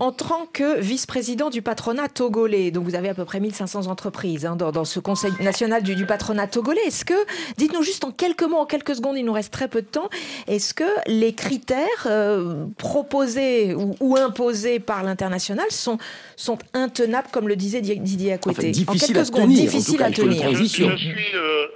en tant que vice-président du patronat togolais. Donc vous avez à peu près 1500 entreprises hein, dans, ce Conseil national du, patronat togolais. Est-ce que, dites-nous juste en quelques mots, en quelques secondes, il nous reste très peu de temps, est-ce que les critères euh, proposés ou, imposés par l'international sont, sont intenables, comme le disait Didier Acoueté En quelques secondes, difficile à tenir suis, euh,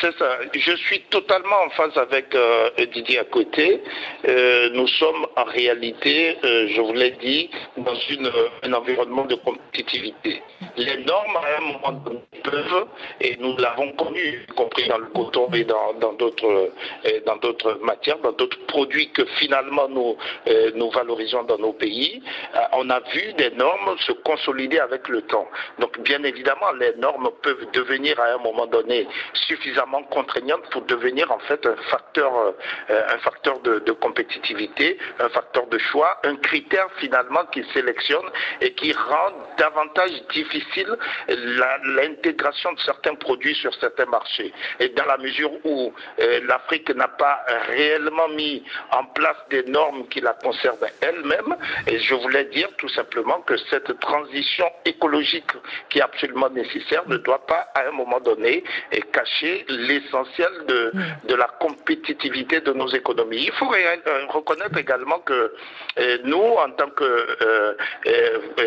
c'est ça. Je suis totalement en phase avec euh, Didier à côté. Euh, nous sommes en réalité, je vous l'ai dit, dans une, un environnement de compétitivité. Les normes, à un moment donné, peuvent, et nous l'avons connu, y compris dans le coton et dans, d'autres, dans d'autres matières, dans d'autres produits que finalement nous, nous valorisons dans nos pays, on a vu des normes se consolider avec le temps. Donc, bien évidemment, les normes peuvent devenir à un moment donné suffisamment contraignantes pour devenir en fait un facteur, euh, un facteur de, compétitivité, un facteur de choix, un critère finalement qui sélectionne et qui rend davantage difficile l'intégration de certains produits sur certains marchés. Et dans la mesure où euh, l'Afrique n'a pas réellement mis en place des normes qui la concernent elle-même, et je voulais dire tout simplement que cette transition écologique qui est absolument nécessaire ne doit pas à un moment donné et l'essentiel de, mm. de, la compétitivité de nos économies. Il faut euh, reconnaître également que euh, nous, en tant que euh,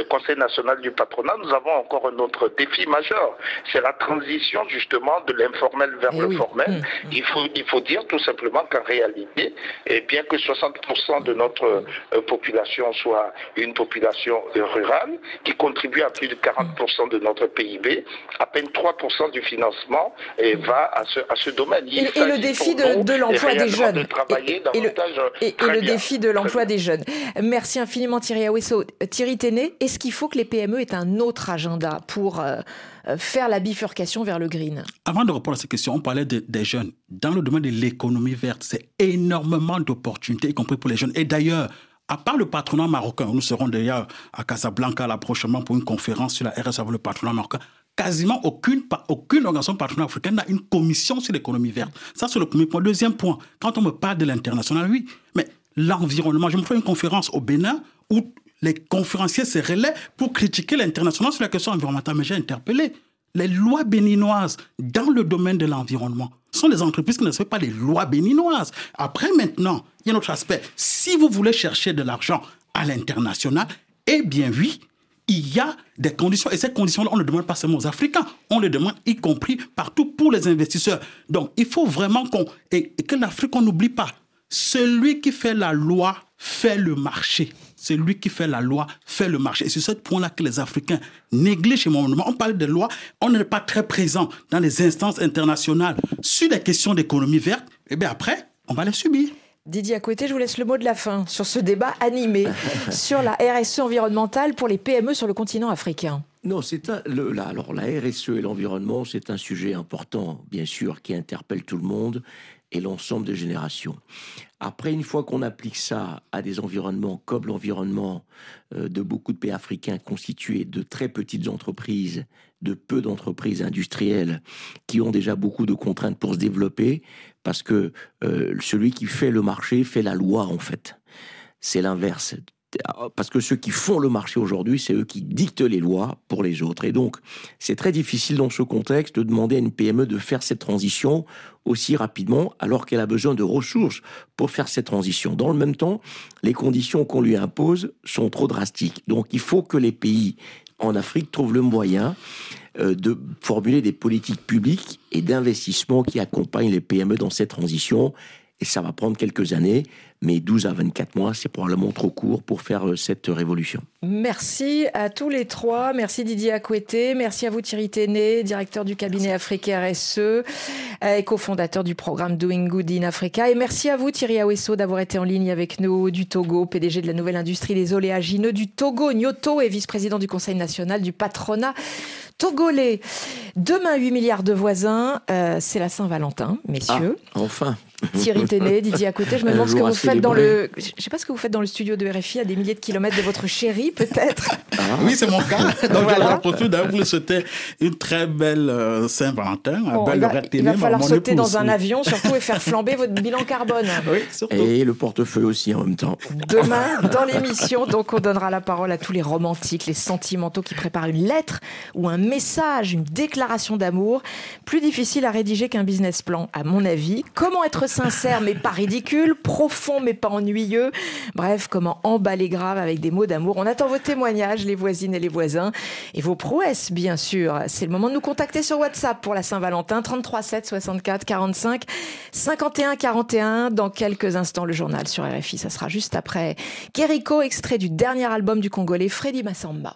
Conseil national du patronat, nous avons encore un autre défi majeur. C'est la transition justement de l'informel vers eh le formel. Mm, mm. Il, faut, il faut dire tout simplement qu'en réalité, et bien que 60% de notre population soit une population rurale, qui contribue à plus de 40% de notre PIB, à peine 3% du financement et va à ce, à ce domaine. et, le défi de, l'emploi des jeunes. et, le, défi de l'emploi des jeunes. Merci infiniment Thierry Awesso. Thierry Téné, est-ce qu'il faut que les PME aient un autre agenda pour euh, euh, faire la bifurcation vers le green? Avant de répondre à cette question, on parlait des jeunes. Dans le domaine de l'économie verte, c'est énormément d'opportunités, y compris pour les jeunes. Et d'ailleurs, à part le patronat marocain, nous serons d'ailleurs à Casablanca là prochainement pour une conférence sur la RS avec le patronat marocain quasiment aucune, aucune organisation partenaire africaine n'a une commission sur l'économie verte. Ça, c'est le premier point. Deuxième point, quand on me parle de l'international, oui, mais l'environnement, je me fais une conférence au Bénin où les conférenciers se relaient pour critiquer l'international sur la question environnementale, mais j'ai interpellé. Les lois béninoises dans le domaine de l'environnement sont des entreprises qui ne respectent pas les lois béninoises. Après, maintenant, il y a un autre aspect. Si vous voulez chercher de l'argent à l'international, eh bien oui, il y a des conditions. Et ces conditions-là, on ne demande pas seulement aux Africains, on les demande y compris partout pour les investisseurs. Donc, il faut vraiment qu'on. Et, que l'Afrique, on n'oublie pas. Celui qui fait la loi fait le marché. Celui qui fait la loi fait le marché. Et c'est ce point-là que les Africains négligent moment. On parle de loi, on n'est pas très présent dans les instances internationales sur les questions d'économie verte. Et eh bien après, on va les subir. Didier Acoueté, je vous laisse le mot de la fin sur ce débat animé [laughs] sur la RSE environnementale pour les PME sur le continent africain. Non, c'est le, alors la RSE et l'environnement, c'est un sujet important, bien sûr, qui interpelle tout le monde et l'ensemble des générations. Après, une fois qu'on applique ça à des environnements comme l'environnement euh, de beaucoup de pays africains constitués de très petites entreprises, de peu d'entreprises industrielles qui ont déjà beaucoup de contraintes pour se développer, parce que euh, celui qui fait le marché fait la loi en fait. C'est l'inverse. Parce que ceux qui font le marché aujourd'hui, c'est eux qui dictent les lois pour les autres. Et donc, c'est très difficile dans ce contexte de demander à une PME de faire cette transition aussi rapidement alors qu'elle a besoin de ressources pour faire cette transition. Dans le même temps, les conditions qu'on lui impose sont trop drastiques. Donc, il faut que les pays en Afrique trouve le moyen euh, de formuler des politiques publiques et d'investissement qui accompagnent les PME dans cette transition. Et ça va prendre quelques années, mais 12 à 24 mois, c'est probablement trop court pour faire euh, cette révolution. Merci à tous les trois. Merci Didier Akoueté. Merci à vous Thierry Téné, directeur du cabinet Afrique RSE euh, et cofondateur du programme Doing Good in Africa. Et merci à vous Thierry Awesso d'avoir été en ligne avec nous du Togo, PDG de la nouvelle industrie des oléagineux du Togo, Nyoto et vice-président du Conseil national du patronat togolais. Demain, 8 milliards de voisins. Euh, c'est la Saint-Valentin, messieurs. Ah, enfin. Thierry Téné, Didier côté. Je me demande ce que vous faites dans le. Je sais pas ce que vous faites dans le studio de RFI à des milliers de kilomètres de votre chérie, [laughs] peut-être. Ah. Oui, c'est mon cas. [laughs] Donc, voilà. je d'ailleurs vous souhaiter une très belle euh, Saint-Valentin, un bel il va, il va falloir sauter dans un avion, surtout, et faire flamber votre bilan carbone. [laughs] Oui, surtout. Et le portefeuille aussi en même temps. Demain, dans l'émission, donc, on donnera la parole à tous les romantiques, les sentimentaux qui préparent une lettre ou un message, une déclaration d'amour. Plus difficile à rédiger qu'un business plan, à mon avis. Comment être sincère mais pas ridicule, profond mais pas ennuyeux. Bref, comment emballer grave avec des mots d'amour. On attend vos témoignages, les voisines et les voisins, et vos prouesses, bien sûr. C'est le moment de nous contacter sur WhatsApp pour la Saint-Valentin, 33 7 64 45 51 41. Dans quelques instants, le journal sur RFI. Ça sera juste après Keriko, extrait du dernier album du Congolais Freddy Massamba.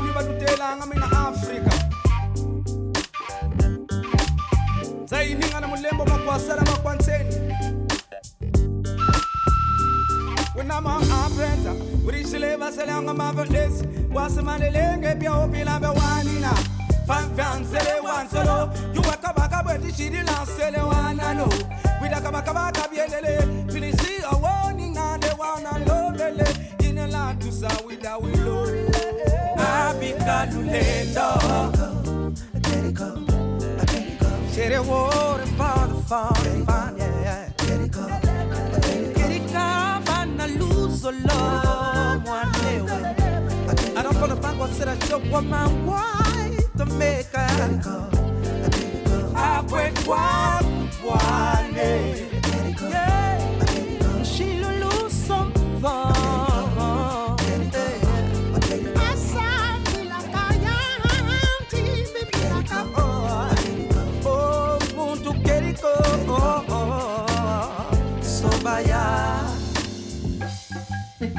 kami badutela nga mina afrika? Zayininga na mulembo makwasala makwantseni wenama aprenta urixile vaselanga mavelesi wasimanelenge byaopilamba wanina fanfansele wanselo yuwakabaka bwetixililansele wanano widakabakabaka byelele filisi awoningane wanalolele inelatusawi Fernando. I let it go. Let it go. Let it water for the falling fine. Yeah, yeah. Let it go. Let it go. Van I lose a love one day. I don't wanna find what's in a show for my wife to make her. Let it go. let it go. I work one, one day.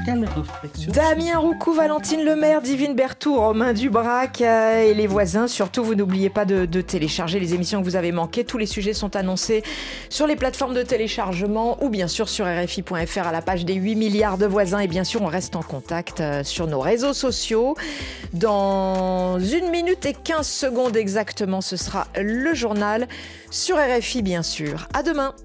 Damien Roucou, Valentine Lemaire, Divine Berthoud, Romain Dubrac euh, et les voisins. Surtout, vous n'oubliez pas de, télécharger les émissions que vous avez manquées. Tous les sujets sont annoncés sur les plateformes de téléchargement ou bien sûr sur RFI.fr à la page des 8 milliards de voisins. Et bien sûr, on reste en contact euh, sur nos réseaux sociaux. Dans une minute et 15 secondes exactement, ce sera le journal sur RFI, bien sûr. À demain.